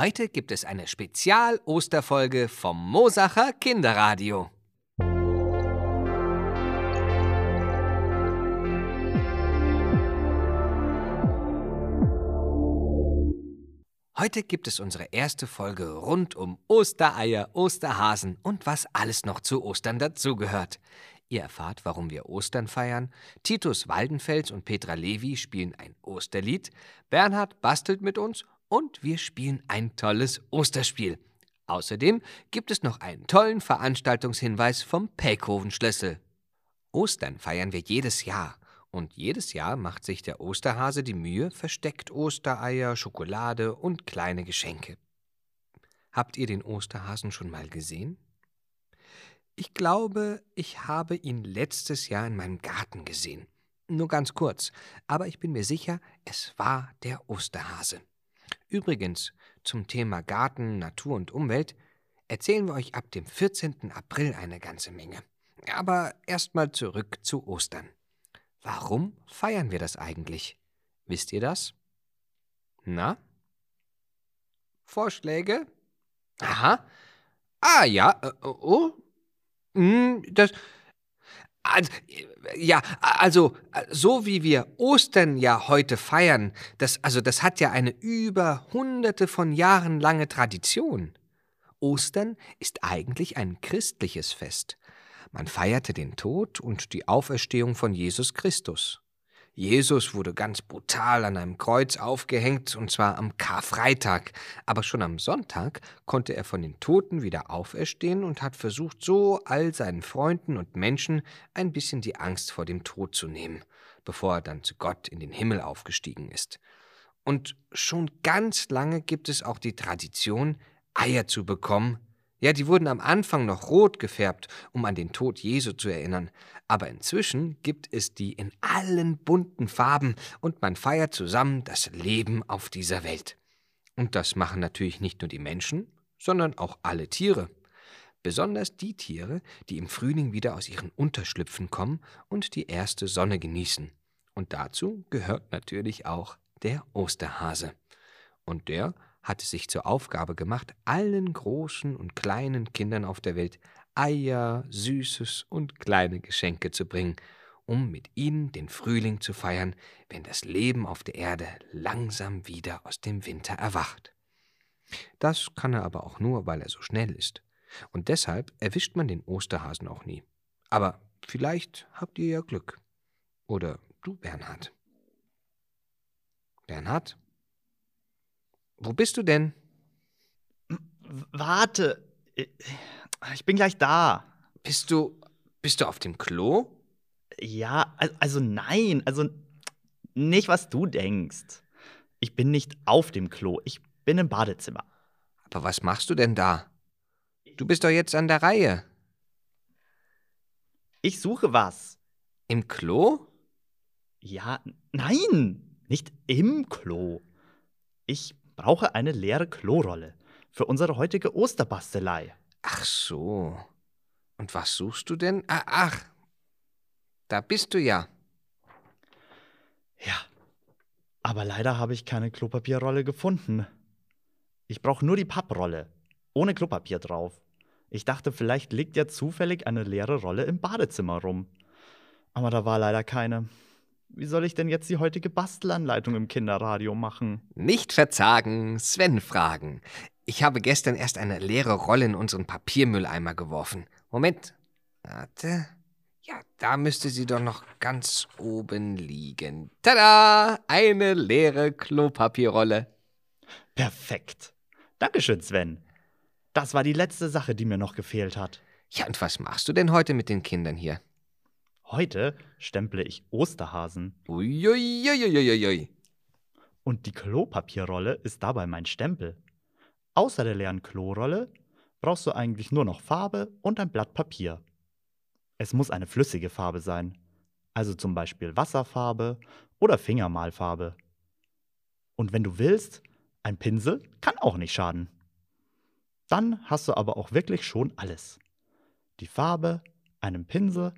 Heute gibt es eine Spezial-Osterfolge vom Mosacher Kinderradio. Heute gibt es unsere erste Folge rund um Ostereier, Osterhasen und was alles noch zu Ostern dazugehört. Ihr erfahrt, warum wir Ostern feiern. Titus Waldenfels und Petra Levi spielen ein Osterlied. Bernhard bastelt mit uns und wir spielen ein tolles Osterspiel. Außerdem gibt es noch einen tollen Veranstaltungshinweis vom Pelkhoven-Schlüssel. Ostern feiern wir jedes Jahr. Und jedes Jahr macht sich der Osterhase die Mühe, versteckt Ostereier, Schokolade und kleine Geschenke. Habt ihr den Osterhasen schon mal gesehen? Ich glaube, ich habe ihn letztes Jahr in meinem Garten gesehen. Nur ganz kurz, aber ich bin mir sicher, es war der Osterhase. Übrigens, zum Thema Garten, Natur und Umwelt erzählen wir euch ab dem 14. April eine ganze Menge. Aber erstmal zurück zu Ostern. Warum feiern wir das eigentlich? Wisst ihr das? Na? Vorschläge? Aha. Ah ja, äh, oh. Hm, das. Also, ja, also so wie wir Ostern ja heute feiern, das also das hat ja eine über hunderte von Jahren lange Tradition. Ostern ist eigentlich ein christliches Fest. Man feierte den Tod und die Auferstehung von Jesus Christus. Jesus wurde ganz brutal an einem Kreuz aufgehängt, und zwar am Karfreitag, aber schon am Sonntag konnte er von den Toten wieder auferstehen und hat versucht, so all seinen Freunden und Menschen ein bisschen die Angst vor dem Tod zu nehmen, bevor er dann zu Gott in den Himmel aufgestiegen ist. Und schon ganz lange gibt es auch die Tradition, Eier zu bekommen, ja, die wurden am Anfang noch rot gefärbt, um an den Tod Jesu zu erinnern, aber inzwischen gibt es die in allen bunten Farben und man feiert zusammen das Leben auf dieser Welt. Und das machen natürlich nicht nur die Menschen, sondern auch alle Tiere. Besonders die Tiere, die im Frühling wieder aus ihren Unterschlüpfen kommen und die erste Sonne genießen. Und dazu gehört natürlich auch der Osterhase. Und der hat es sich zur Aufgabe gemacht, allen großen und kleinen Kindern auf der Welt Eier, Süßes und kleine Geschenke zu bringen, um mit ihnen den Frühling zu feiern, wenn das Leben auf der Erde langsam wieder aus dem Winter erwacht. Das kann er aber auch nur, weil er so schnell ist. Und deshalb erwischt man den Osterhasen auch nie. Aber vielleicht habt ihr ja Glück. Oder du, Bernhard. Bernhard? Wo bist du denn? Warte. Ich bin gleich da. Bist du. Bist du auf dem Klo? Ja, also nein. Also nicht, was du denkst. Ich bin nicht auf dem Klo. Ich bin im Badezimmer. Aber was machst du denn da? Du bist doch jetzt an der Reihe. Ich suche was. Im Klo? Ja, nein, nicht im Klo. Ich brauche eine leere Klorolle für unsere heutige Osterbastelei. Ach so. Und was suchst du denn? Ah, ach, da bist du ja. Ja, aber leider habe ich keine Klopapierrolle gefunden. Ich brauche nur die Papprolle, ohne Klopapier drauf. Ich dachte, vielleicht liegt ja zufällig eine leere Rolle im Badezimmer rum. Aber da war leider keine. Wie soll ich denn jetzt die heutige Bastelanleitung im Kinderradio machen? Nicht verzagen, Sven fragen. Ich habe gestern erst eine leere Rolle in unseren Papiermülleimer geworfen. Moment. Warte. Ja, da müsste sie doch noch ganz oben liegen. Tada! Eine leere Klopapierrolle. Perfekt. Dankeschön, Sven. Das war die letzte Sache, die mir noch gefehlt hat. Ja, und was machst du denn heute mit den Kindern hier? Heute stemple ich Osterhasen. Uiuiuiuiui. Und die Klopapierrolle ist dabei mein Stempel. Außer der leeren Klorolle brauchst du eigentlich nur noch Farbe und ein Blatt Papier. Es muss eine flüssige Farbe sein, also zum Beispiel Wasserfarbe oder Fingermalfarbe. Und wenn du willst, ein Pinsel kann auch nicht schaden. Dann hast du aber auch wirklich schon alles. Die Farbe, einen Pinsel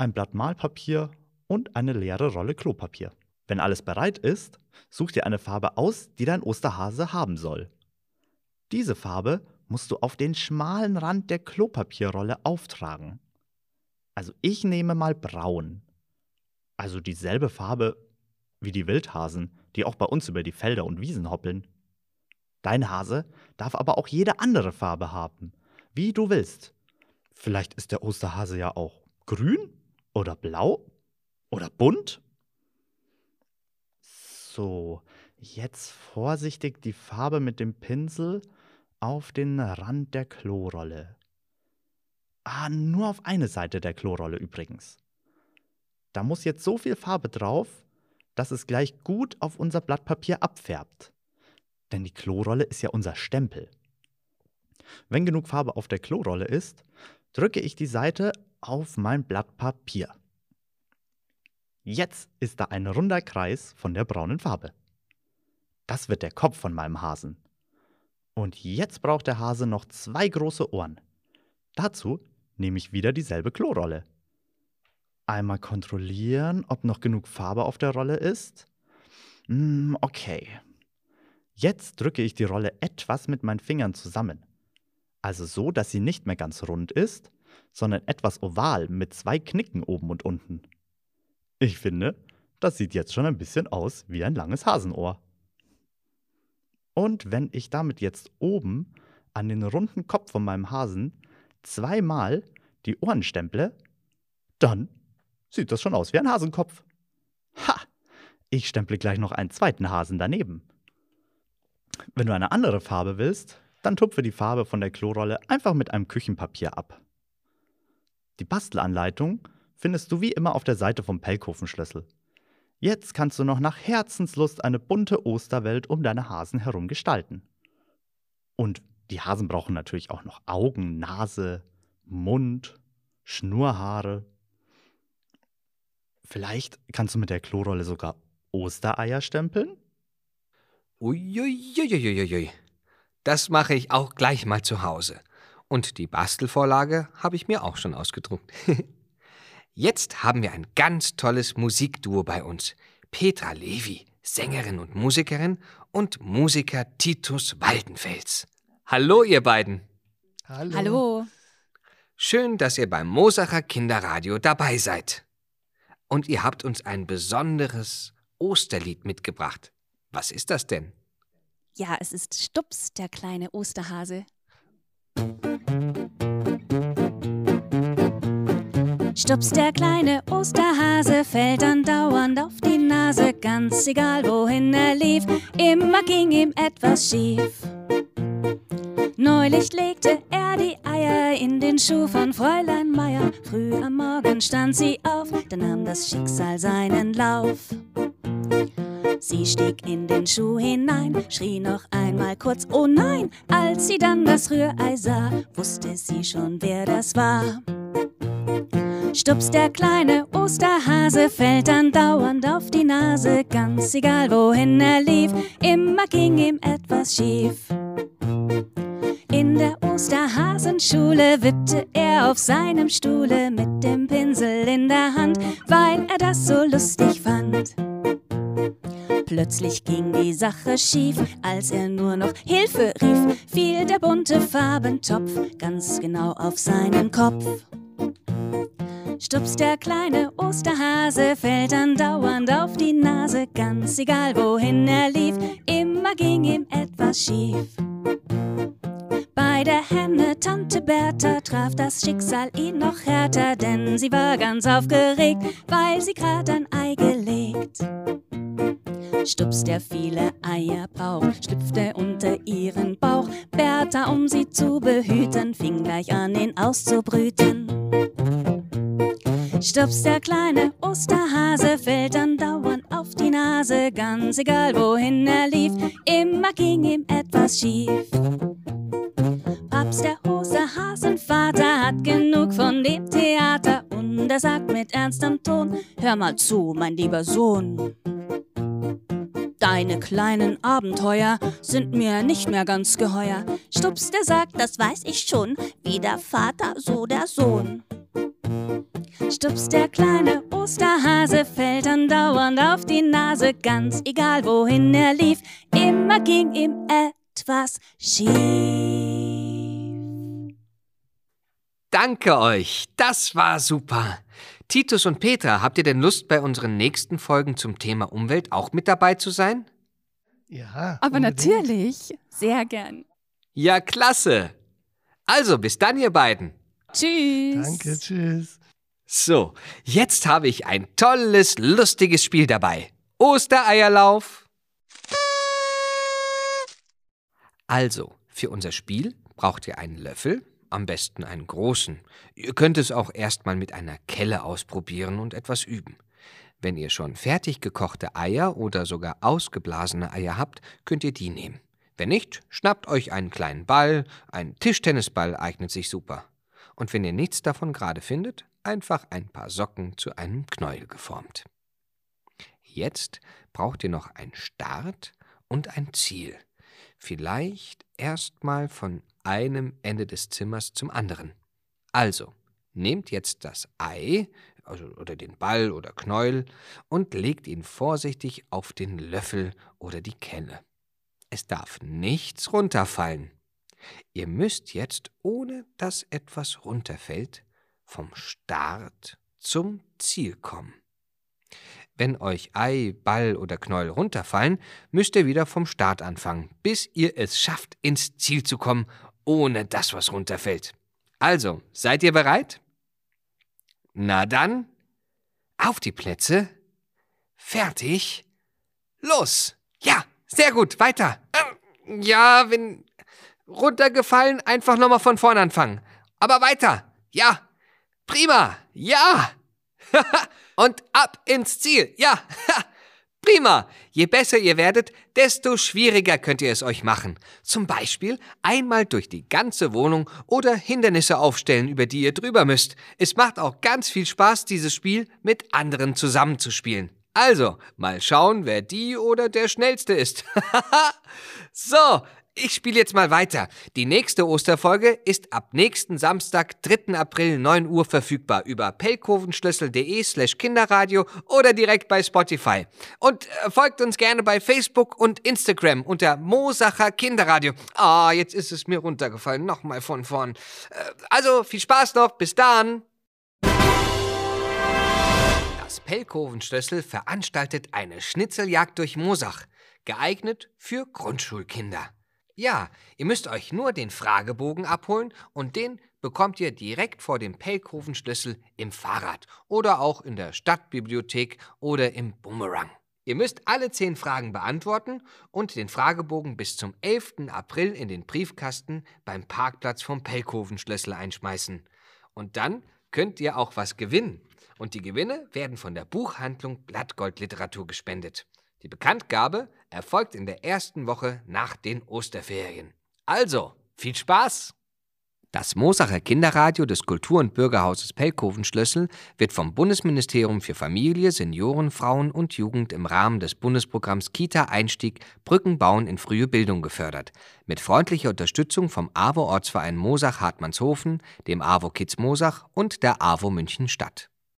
ein Blatt Malpapier und eine leere Rolle Klopapier. Wenn alles bereit ist, such dir eine Farbe aus, die dein Osterhase haben soll. Diese Farbe musst du auf den schmalen Rand der Klopapierrolle auftragen. Also ich nehme mal braun. Also dieselbe Farbe wie die Wildhasen, die auch bei uns über die Felder und Wiesen hoppeln. Dein Hase darf aber auch jede andere Farbe haben, wie du willst. Vielleicht ist der Osterhase ja auch grün oder blau oder bunt. So, jetzt vorsichtig die Farbe mit dem Pinsel auf den Rand der Klorolle. Ah, nur auf eine Seite der Klorolle übrigens. Da muss jetzt so viel Farbe drauf, dass es gleich gut auf unser Blatt Papier abfärbt. Denn die Klorolle ist ja unser Stempel. Wenn genug Farbe auf der Klorolle ist, drücke ich die Seite auf mein Blatt Papier. Jetzt ist da ein runder Kreis von der braunen Farbe. Das wird der Kopf von meinem Hasen. Und jetzt braucht der Hase noch zwei große Ohren. Dazu nehme ich wieder dieselbe Klorolle. Einmal kontrollieren, ob noch genug Farbe auf der Rolle ist. Hm, okay. Jetzt drücke ich die Rolle etwas mit meinen Fingern zusammen. Also so, dass sie nicht mehr ganz rund ist, sondern etwas oval mit zwei Knicken oben und unten. Ich finde, das sieht jetzt schon ein bisschen aus wie ein langes Hasenohr. Und wenn ich damit jetzt oben an den runden Kopf von meinem Hasen zweimal die Ohren stemple, dann sieht das schon aus wie ein Hasenkopf. Ha! Ich stemple gleich noch einen zweiten Hasen daneben. Wenn du eine andere Farbe willst, dann tupfe die Farbe von der Klorolle einfach mit einem Küchenpapier ab. Die Bastelanleitung findest du wie immer auf der Seite vom Pelkofenschlüssel. Jetzt kannst du noch nach Herzenslust eine bunte Osterwelt um deine Hasen herum gestalten. Und die Hasen brauchen natürlich auch noch Augen, Nase, Mund, Schnurhaare. Vielleicht kannst du mit der Klorolle sogar Ostereier stempeln? Uiuiuiuiui. Das mache ich auch gleich mal zu Hause. Und die Bastelvorlage habe ich mir auch schon ausgedruckt. Jetzt haben wir ein ganz tolles Musikduo bei uns. Petra Levi, Sängerin und Musikerin, und Musiker Titus Waldenfels. Hallo, ihr beiden. Hallo. Hallo. Schön, dass ihr beim Mosacher Kinderradio dabei seid. Und ihr habt uns ein besonderes Osterlied mitgebracht. Was ist das denn? Ja, es ist Stups, der kleine Osterhase. Stups, der kleine Osterhase, fällt andauernd auf die Nase, ganz egal wohin er lief, immer ging ihm etwas schief. Neulich legte er die Eier in den Schuh von Fräulein Meier. Früh am Morgen stand sie auf, dann nahm das Schicksal seinen Lauf. Sie stieg in den Schuh hinein, schrie noch einmal kurz, oh nein! Als sie dann das Rührei sah, wusste sie schon, wer das war. Stups, der kleine Osterhase, fällt andauernd auf die Nase, ganz egal wohin er lief, immer ging ihm etwas schief. In der Osterhasenschule wippte er auf seinem Stuhle mit dem Pinsel in der Hand, weil er das so lustig. Plötzlich ging die Sache schief, als er nur noch Hilfe rief, fiel der bunte Farbentopf ganz genau auf seinen Kopf. Stups, der kleine Osterhase, fällt andauernd auf die Nase, ganz egal wohin er lief, immer ging ihm etwas schief. Bei der Henne Tante Bertha traf das Schicksal ihn noch härter, denn sie war ganz aufgeregt, weil sie grad ein Ei gelegt. Stups, der viele Eier braucht, schlüpfte unter ihren Bauch. Bertha, um sie zu behüten, fing gleich an, ihn auszubrüten. Stups, der kleine Osterhase, fällt andauernd auf die Nase, ganz egal wohin er lief, immer ging ihm etwas schief. Genug von dem Theater und er sagt mit ernstem Ton, hör mal zu, mein lieber Sohn. Deine kleinen Abenteuer sind mir nicht mehr ganz geheuer. Stups, der sagt, das weiß ich schon, wie der Vater, so der Sohn. Stups, der kleine Osterhase, fällt andauernd auf die Nase, ganz egal wohin er lief, immer ging ihm etwas schief. Danke euch, das war super. Titus und Petra, habt ihr denn Lust, bei unseren nächsten Folgen zum Thema Umwelt auch mit dabei zu sein? Ja. Aber unbedingt. natürlich, sehr gern. Ja, klasse. Also, bis dann, ihr beiden. Tschüss. Danke, tschüss. So, jetzt habe ich ein tolles, lustiges Spiel dabei. Ostereierlauf. Also, für unser Spiel braucht ihr einen Löffel, am besten einen großen. Ihr könnt es auch erstmal mit einer Kelle ausprobieren und etwas üben. Wenn ihr schon fertig gekochte Eier oder sogar ausgeblasene Eier habt, könnt ihr die nehmen. Wenn nicht, schnappt euch einen kleinen Ball, ein Tischtennisball eignet sich super. Und wenn ihr nichts davon gerade findet, einfach ein paar Socken zu einem Knäuel geformt. Jetzt braucht ihr noch ein Start und ein Ziel. Vielleicht erstmal von einem Ende des Zimmers zum anderen. Also, nehmt jetzt das Ei, also, oder den Ball oder Knäuel, und legt ihn vorsichtig auf den Löffel oder die Kelle. Es darf nichts runterfallen. Ihr müsst jetzt, ohne dass etwas runterfällt, vom Start zum Ziel kommen. Wenn euch Ei, Ball oder Knäuel runterfallen, müsst ihr wieder vom Start anfangen, bis ihr es schafft, ins Ziel zu kommen, ohne dass was runterfällt. Also, seid ihr bereit? Na dann, auf die Plätze, fertig, los! Ja, sehr gut, weiter. Ähm, ja, wenn runtergefallen, einfach nochmal von vorn anfangen. Aber weiter, ja, prima, ja! Und ab ins Ziel. Ja, prima. Je besser ihr werdet, desto schwieriger könnt ihr es euch machen. Zum Beispiel einmal durch die ganze Wohnung oder Hindernisse aufstellen, über die ihr drüber müsst. Es macht auch ganz viel Spaß, dieses Spiel mit anderen zusammenzuspielen. Also, mal schauen, wer die oder der Schnellste ist. so, ich spiele jetzt mal weiter. Die nächste Osterfolge ist ab nächsten Samstag, 3. April, 9 Uhr verfügbar über pelkovenschlüssel.de slash Kinderradio oder direkt bei Spotify. Und äh, folgt uns gerne bei Facebook und Instagram unter Mosacher Kinderradio. Ah, jetzt ist es mir runtergefallen. Nochmal von vorn. Äh, also, viel Spaß noch. Bis dann. Das Pelkovenschlüssel veranstaltet eine Schnitzeljagd durch Mosach. Geeignet für Grundschulkinder. Ja, ihr müsst euch nur den Fragebogen abholen und den bekommt ihr direkt vor dem Pelkovenschlüssel im Fahrrad oder auch in der Stadtbibliothek oder im Boomerang. Ihr müsst alle zehn Fragen beantworten und den Fragebogen bis zum 11. April in den Briefkasten beim Parkplatz vom Pelkovenschlüssel einschmeißen. Und dann könnt ihr auch was gewinnen. Und die Gewinne werden von der Buchhandlung Blattgold Literatur gespendet. Die Bekanntgabe erfolgt in der ersten Woche nach den Osterferien. Also, viel Spaß! Das Mosacher Kinderradio des Kultur- und Bürgerhauses Pelkovenschlössel wird vom Bundesministerium für Familie, Senioren, Frauen und Jugend im Rahmen des Bundesprogramms Kita-Einstieg Brücken bauen in frühe Bildung gefördert. Mit freundlicher Unterstützung vom AWO-Ortsverein Mosach-Hartmannshofen, dem AWO Kids Mosach und der AWO München Stadt.